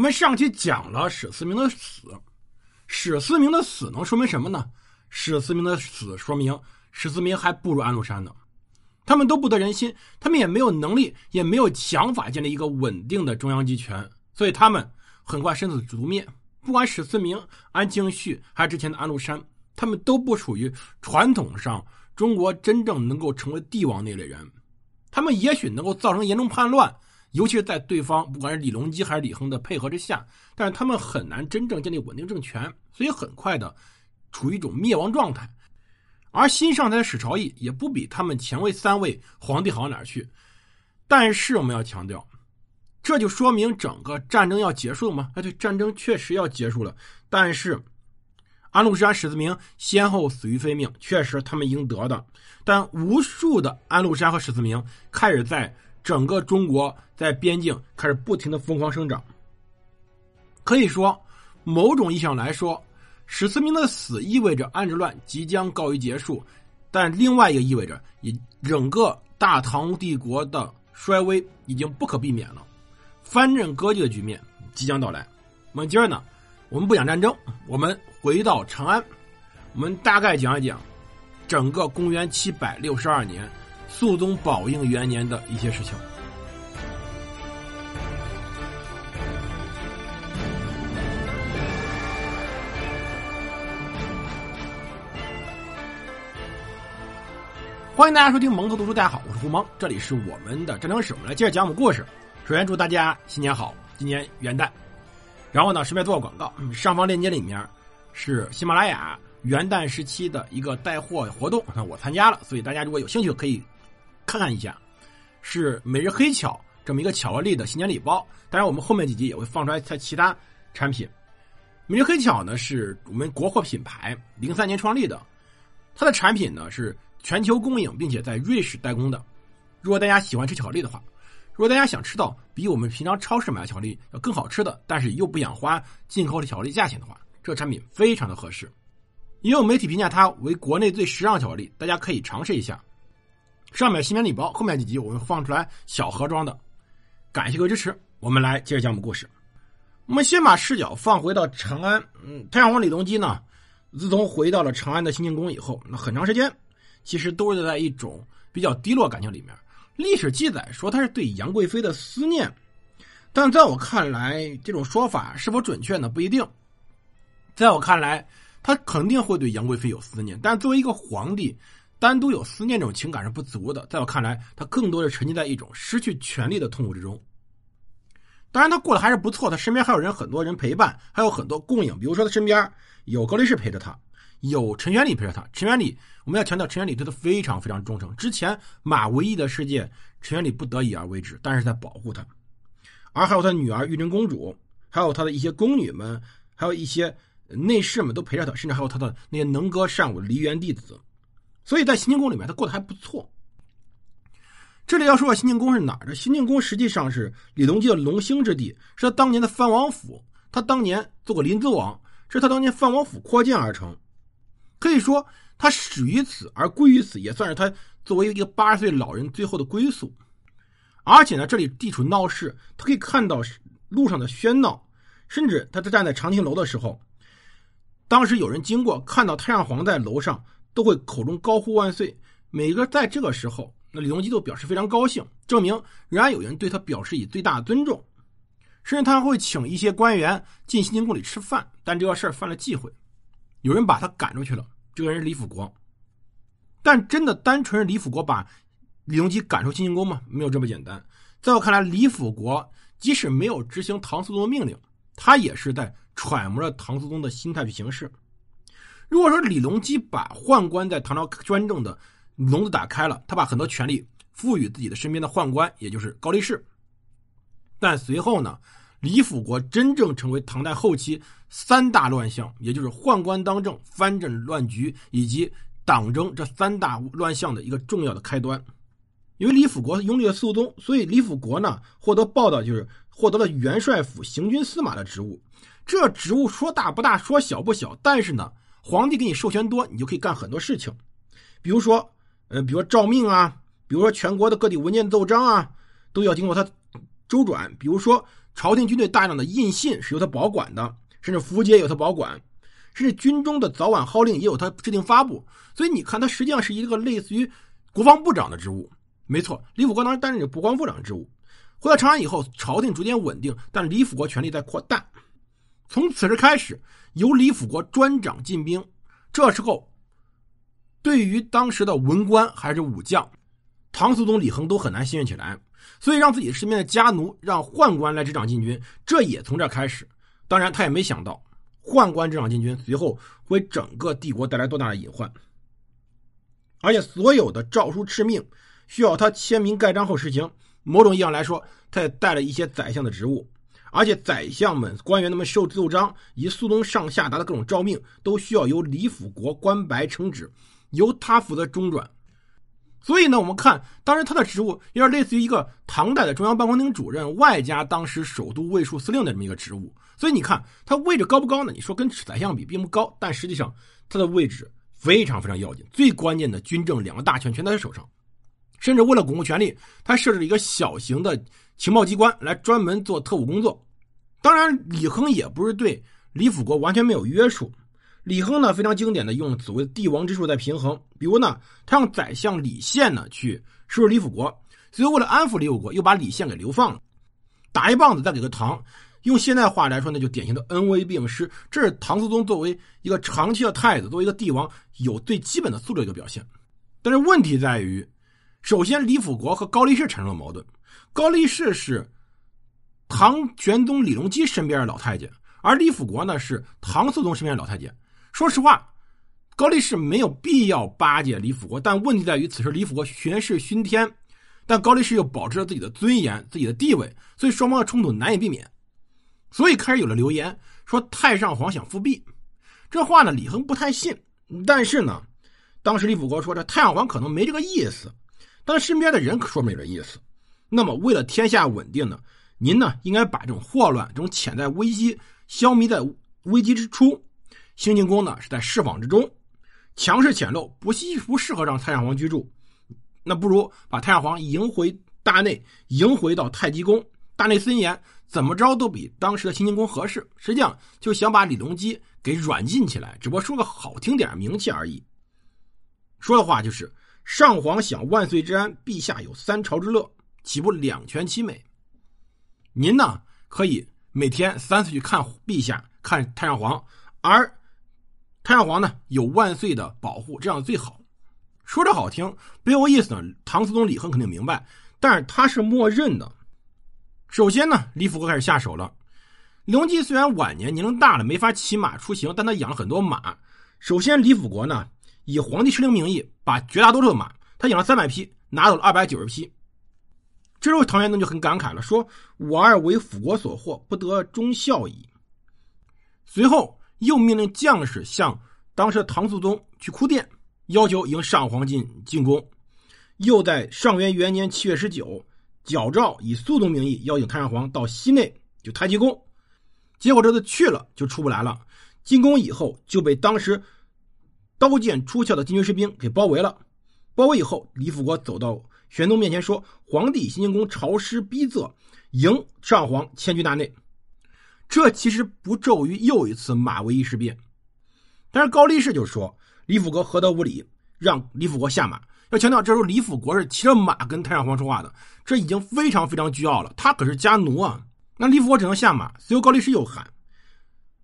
我们上期讲了史思明的死，史思明的死能说明什么呢？史思明的死说明史思明还不如安禄山呢。他们都不得人心，他们也没有能力，也没有想法建立一个稳定的中央集权，所以他们很快身死族灭。不管史思明、安庆绪还是之前的安禄山，他们都不属于传统上中国真正能够成为帝王那类人。他们也许能够造成严重叛乱。尤其是在对方不管是李隆基还是李亨的配合之下，但是他们很难真正建立稳定政权，所以很快的处于一种灭亡状态。而新上台的史朝义也不比他们前位三位皇帝好哪去。但是我们要强调，这就说明整个战争要结束了吗？哎，对，战争确实要结束了。但是安禄山、史思明先后死于非命，确实他们应得的。但无数的安禄山和史思明开始在。整个中国在边境开始不停的疯狂生长。可以说，某种意义上来说，史思明的死意味着安史乱即将告于结束，但另外一个意味着，也整个大唐帝国的衰微已经不可避免了，藩镇割据的局面即将到来。我们今儿呢，我们不讲战争，我们回到长安，我们大概讲一讲整个公元七百六十二年。肃宗宝应元年的一些事情。欢迎大家收听蒙头读书，大家好，我是胡蒙，这里是我们的战争史，我们来接着讲我们故事。首先祝大家新年好，今年元旦。然后呢，顺便做个广告，上方链接里面是喜马拉雅元旦时期的一个带货活动，那我参加了，所以大家如果有兴趣可以。看看一下，是每日黑巧这么一个巧克力的新年礼包。当然，我们后面几集也会放出来它其他产品。每日黑巧呢是我们国货品牌，零三年创立的，它的产品呢是全球供应，并且在瑞士代工的。如果大家喜欢吃巧克力的话，如果大家想吃到比我们平常超市买的巧克力要更好吃的，但是又不想花进口的巧克力价钱的话，这个产品非常的合适。也有媒体评价它为国内最时尚巧克力，大家可以尝试一下。上面新年礼包，后面几集我会放出来小盒装的。感谢各位支持，我们来接着讲我们故事。我们先把视角放回到长安。嗯，太上皇李隆基呢，自从回到了长安的兴庆宫以后，那很长时间其实都是在一种比较低落感情里面。历史记载说他是对杨贵妃的思念，但在我看来，这种说法是否准确呢？不一定。在我看来，他肯定会对杨贵妃有思念，但作为一个皇帝。单独有思念这种情感是不足的，在我看来，他更多是沉浸在一种失去权力的痛苦之中。当然，他过得还是不错，他身边还有人，很多人陪伴，还有很多供应。比如说，他身边有高力士陪着他，有陈元礼陪着他。陈元礼，我们要强调，陈元礼对他非常非常忠诚。之前马嵬驿的事件，陈元礼不得已而为之，但是在保护他。而还有他女儿玉贞公主，还有他的一些宫女们，还有一些内侍们都陪着他，甚至还有他的那些能歌善舞的梨园弟子。所以在新庆宫里面，他过得还不错。这里要说说新庆宫是哪儿的？新庆宫实际上是李隆基的龙兴之地，是他当年的藩王府。他当年做过临淄王，是他当年藩王府扩建而成。可以说，他始于此而归于此，也算是他作为一个八十岁老人最后的归宿。而且呢，这里地处闹市，他可以看到路上的喧闹，甚至他在站在长亭楼的时候，当时有人经过，看到太上皇在楼上。都会口中高呼万岁，每个在这个时候，那李隆基都表示非常高兴，证明仍然有人对他表示以最大的尊重，甚至他会请一些官员进新庆宫里吃饭。但这个事儿犯了忌讳，有人把他赶出去了。这个人是李辅国，但真的单纯是李辅国把李隆基赶出新庆宫吗？没有这么简单。在我看来，李辅国即使没有执行唐肃宗的命令，他也是在揣摩着唐肃宗的心态去行事。如果说李隆基把宦官在唐朝专政的笼子打开了，他把很多权力赋予自己的身边的宦官，也就是高力士。但随后呢，李辅国真正成为唐代后期三大乱象，也就是宦官当政、藩镇乱局以及党争这三大乱象的一个重要的开端。因为李辅国拥立了肃宗，所以李辅国呢获得报道就是获得了元帅府行军司马的职务。这职务说大不大，说小不小，但是呢。皇帝给你授权多，你就可以干很多事情，比如说，呃，比如说诏命啊，比如说全国的各地文件奏章啊，都要经过他周转。比如说朝廷军队大量的印信是由他保管的，甚至符节由他保管，甚至军中的早晚号令也有他制定发布。所以你看，他实际上是一个类似于国防部长的职务。没错，李辅国当时担任着国防部长职务。回到长安以后，朝廷逐渐稳定，但李辅国权力在扩大。从此时开始，由李辅国专掌禁兵。这时候，对于当时的文官还是武将，唐肃宗李亨都很难信任起来，所以让自己身边的家奴让宦官来执掌禁军，这也从这开始。当然，他也没想到宦官执掌禁军，随后为整个帝国带来多大的隐患。而且，所有的诏书敕命需要他签名盖章后实行。某种意义上来说，他也带了一些宰相的职务。而且宰相们、官员他们受奏章，以及肃宗上下达的各种诏命，都需要由李辅国官白称旨，由他负责中转。所以呢，我们看当时他的职务有点类似于一个唐代的中央办公厅主任，外加当时首都卫戍司令的这么一个职务。所以你看他位置高不高呢？你说跟宰相比并不高，但实际上他的位置非常非常要紧，最关键的军政两个大权全在他手上。甚至为了巩固权力，他设置了一个小型的。情报机关来专门做特务工作，当然李亨也不是对李辅国完全没有约束。李亨呢非常经典的用所谓的帝王之术在平衡，比如呢他让宰相李宪呢去收拾李辅国，最后为了安抚李辅国，又把李宪给流放了，打一棒子再给个糖。用现代话来说，那就典型的恩威并施。这是唐肃宗作为一个长期的太子，作为一个帝王有最基本的素质一个表现。但是问题在于，首先李辅国和高力士产生了矛盾。高力士是唐玄宗李隆基身边的老太监，而李辅国呢是唐肃宗身边的老太监。说实话，高力士没有必要巴结李辅国，但问题在于此时李辅国权势熏天，但高力士又保持了自己的尊严、自己的地位，所以双方的冲突难以避免。所以开始有了流言说太上皇想复辟，这话呢李亨不太信，但是呢，当时李辅国说这太上皇可能没这个意思，但身边的人可说没这意思。那么，为了天下稳定呢，您呢应该把这种祸乱、这种潜在危机消弭在危机之初。兴庆宫呢是在释放之中，强势潜露，不适不适合让太上皇居住。那不如把太上皇迎回大内，迎回到太极宫。大内森严，怎么着都比当时的兴庆宫合适。实际上就想把李隆基给软禁起来，只不过说个好听点名气而已。说的话就是：上皇享万岁之安，陛下有三朝之乐。岂不两全其美？您呢可以每天三次去看陛下、看太上皇，而太上皇呢有万岁的保护，这样最好。说着好听，背后意思呢，唐肃宗李亨肯定明白，但是他是默认的。首先呢，李辅国开始下手了。隆基虽然晚年年龄大了，没法骑马出行，但他养了很多马。首先，李辅国呢以皇帝敕令名义，把绝大多数的马，他养了三百匹，拿走了二百九十匹。这时候，唐玄宗就很感慨了，说：“我二为辅国所获，不得忠孝矣。”随后又命令将士向当时的唐肃宗去哭殿，要求迎上皇进进宫。又在上元元年七月十九，矫诏以肃宗名义邀请太上皇到西内，就太极宫。结果这次去了就出不来了。进宫以后就被当时刀剑出鞘的禁军士兵给包围了。包围以后，李辅国走到。玄宗面前说：“皇帝新庆宫朝师逼仄，迎上皇迁居大内。”这其实不骤于又一次马嵬驿事变。但是高力士就说：“李辅国何德无礼，让李辅国下马。”要强调，这时候李辅国是骑着马跟太上皇说话的，这已经非常非常倨傲了。他可是家奴啊！那李辅国只能下马。随后高力士又喊：“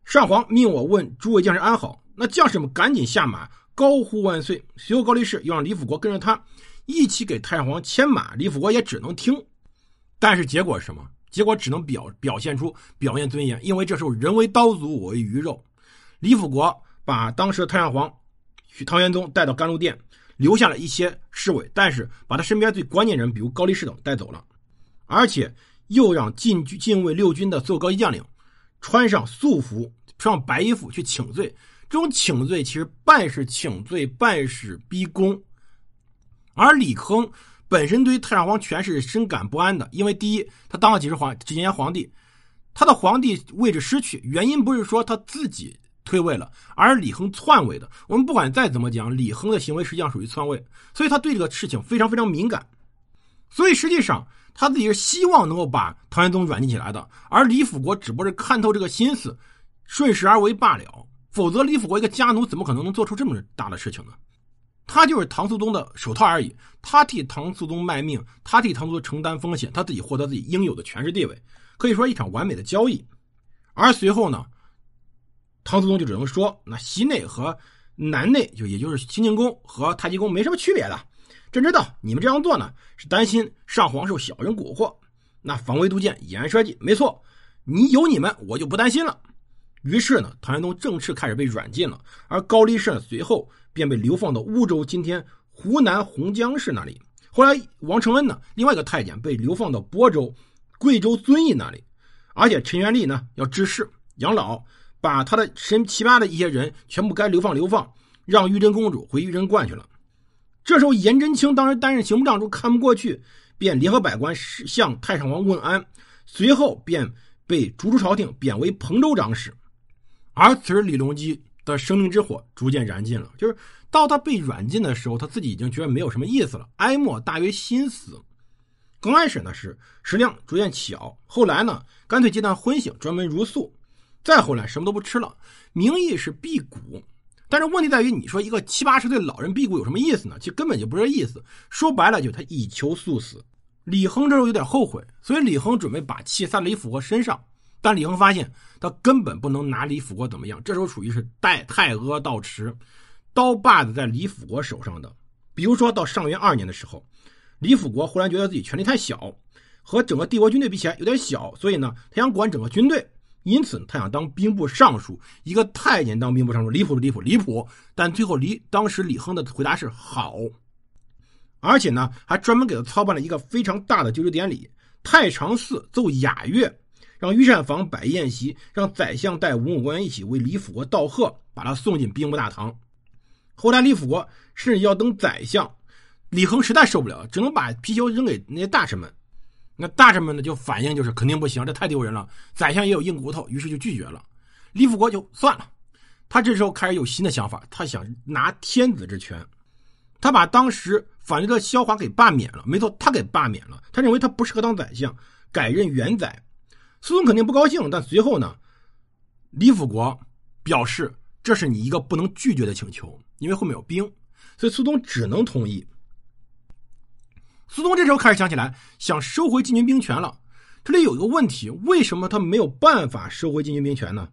上皇命我问诸位将士安好。”那将士们赶紧下马，高呼万岁。随后高力士又让李辅国跟着他。一起给太上皇牵马，李辅国也只能听，但是结果是什么？结果只能表表现出表面尊严，因为这时候人为刀俎，我为鱼肉。李辅国把当时的太上皇唐玄宗带到甘露殿，留下了一些侍卫，但是把他身边最关键人，比如高力士等带走了，而且又让禁军禁卫六军的所有高级将领穿上素服，穿上白衣服去请罪。这种请罪其实半是请罪，半是逼宫。而李亨本身对于太上皇权势深感不安的，因为第一，他当了几十皇几年皇帝，他的皇帝位置失去，原因不是说他自己退位了，而李亨篡位的。我们不管再怎么讲，李亨的行为实际上属于篡位，所以他对这个事情非常非常敏感。所以实际上，他自己是希望能够把唐玄宗软禁起来的，而李辅国只不过是看透这个心思，顺势而为罢了。否则，李辅国一个家奴怎么可能能做出这么大的事情呢？他就是唐肃宗的手套而已，他替唐肃宗卖命，他替唐肃宗承担风险，他自己获得自己应有的权势地位，可以说一场完美的交易。而随后呢，唐肃宗就只能说，那西内和南内，就也就是清宁宫和太极宫没什么区别的。朕知道你们这样做呢，是担心上皇受小人蛊惑，那防微杜渐，以安社稷，没错。你有你们，我就不担心了。于是呢，唐玄宗正式开始被软禁了，而高力士呢随后便被流放到乌州（今天湖南洪江市）那里。后来，王承恩呢，另外一个太监被流放到亳州（贵州遵义）那里。而且陈元立呢，要治世养老，把他的身七八的一些人全部该流放流放，让玉贞公主回玉贞观去了。这时候，颜真卿当时担任刑部尚书，看不过去，便联合百官向太上皇问安，随后便被逐出朝廷，贬为彭州长史。而此时，李隆基的生命之火逐渐燃尽了，就是到他被软禁的时候，他自己已经觉得没有什么意思了，哀莫大于心死。刚开始呢是食量逐渐小，后来呢干脆戒断荤腥，专门茹素，再后来什么都不吃了，名义是辟谷。但是问题在于，你说一个七八十岁老人辟谷有什么意思呢？其实根本就不是意思。说白了，就他以求速死。李亨这时候有点后悔，所以李亨准备把气撒在李辅国身上。但李亨发现他根本不能拿李辅国怎么样。这时候属于是代太阿道持，刀把子在李辅国手上的。比如说到上元二年的时候，李辅国忽然觉得自己权力太小，和整个帝国军队比起来有点小，所以呢，他想管整个军队。因此，他想当兵部尚书，一个太监当兵部尚书，离谱不离谱离谱。但最后，李当时李亨的回答是好，而且呢，还专门给他操办了一个非常大的就职典礼，太常寺奏雅乐，让御膳房摆宴席，让宰相带文武官员一起为李辅国道贺，把他送进兵部大堂。后来，李辅国甚至要当宰相，李亨实在受不了，只能把皮球扔给那些大臣们。那大臣们呢就反应就是肯定不行，这太丢人了。宰相也有硬骨头，于是就拒绝了。李辅国就算了，他这时候开始有新的想法，他想拿天子之权。他把当时反对的萧华给罢免了，没错，他给罢免了。他认为他不适合当宰相，改任元宰。苏东肯定不高兴，但随后呢，李辅国表示这是你一个不能拒绝的请求，因为后面有兵，所以苏东只能同意。苏东这时候开始想起来，想收回禁军兵权了。这里有一个问题，为什么他没有办法收回禁军兵权呢？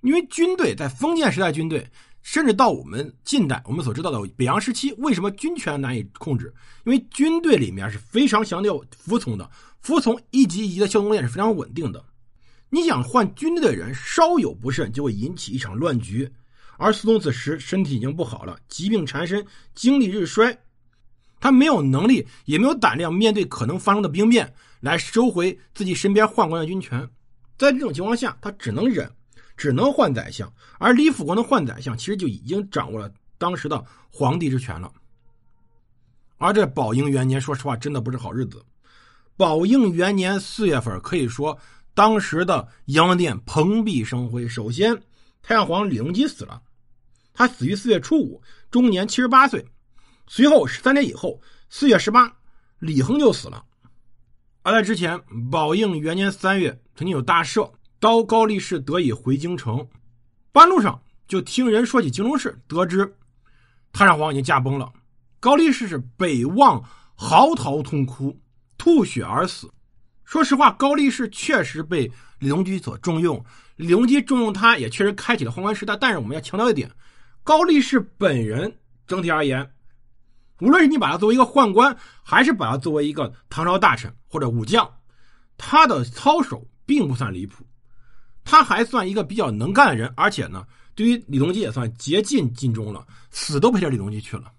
因为军队在封建时代，军队甚至到我们近代我们所知道的北洋时期，为什么军权难以控制？因为军队里面是非常强调服从的，服从一级一级的效忠链是非常稳定的。你想换军队的人，稍有不慎就会引起一场乱局。而苏东此时身体已经不好了，疾病缠身，精力日衰。他没有能力，也没有胆量面对可能发生的兵变，来收回自己身边宦官的军权。在这种情况下，他只能忍，只能换宰相。而李辅国的换宰相，其实就已经掌握了当时的皇帝之权了。而这宝应元年，说实话，真的不是好日子。宝应元年四月份，可以说当时的阳殿蓬荜生辉。首先，太上皇李隆基死了，他死于四月初五，终年七十八岁。随后十三年以后，四月十八，李亨就死了。而在之前，宝应元年三月，曾经有大赦，刀高力士得以回京城。半路上就听人说起京中事，得知太上皇已经驾崩了。高力士是北望嚎啕痛哭，吐血而死。说实话，高力士确实被李隆基所重用，李隆基重用他，也确实开启了宦官时代。但是我们要强调一点，高力士本人整体而言。无论是你把他作为一个宦官，还是把他作为一个唐朝大臣或者武将，他的操守并不算离谱，他还算一个比较能干的人，而且呢，对于李隆基也算竭尽尽忠了，死都陪着李隆基去了。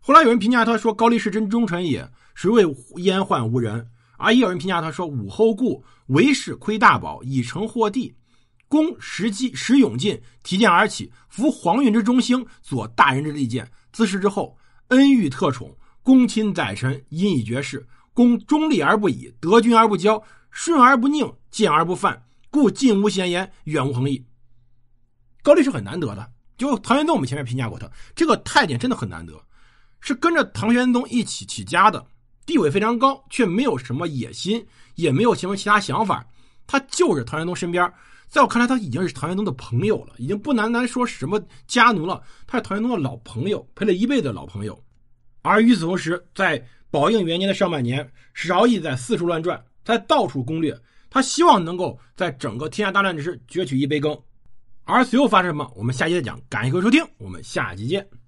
后来有人评价他说：“高力士真忠臣也，谁为阉宦无人？”而也有人评价他说：“武后故，为士窥大宝，以成祸地。”公时机时勇进，提剑而起，扶皇运之中兴，左大人之利剑。自是之后，恩遇特宠，公亲宰臣，因以绝世。公忠立而不倚，得君而不骄，顺而不佞，见而不犯，故近无闲言，远无横意。高力是很难得的，就唐玄宗，我们前面评价过他，这个太监真的很难得，是跟着唐玄宗一起起家的，地位非常高，却没有什么野心，也没有什么其他想法。他就是唐玄宗身边，在我看来，他已经是唐玄宗的朋友了，已经不单单说什么家奴了，他是唐玄宗的老朋友，陪了一辈子的老朋友。而与此同时，在宝应元年的上半年，史朝义在四处乱转，在到处攻略，他希望能够在整个天下大乱之时攫取一杯羹。而随后发生什么，我们下期再讲。感谢各位收听，我们下期见。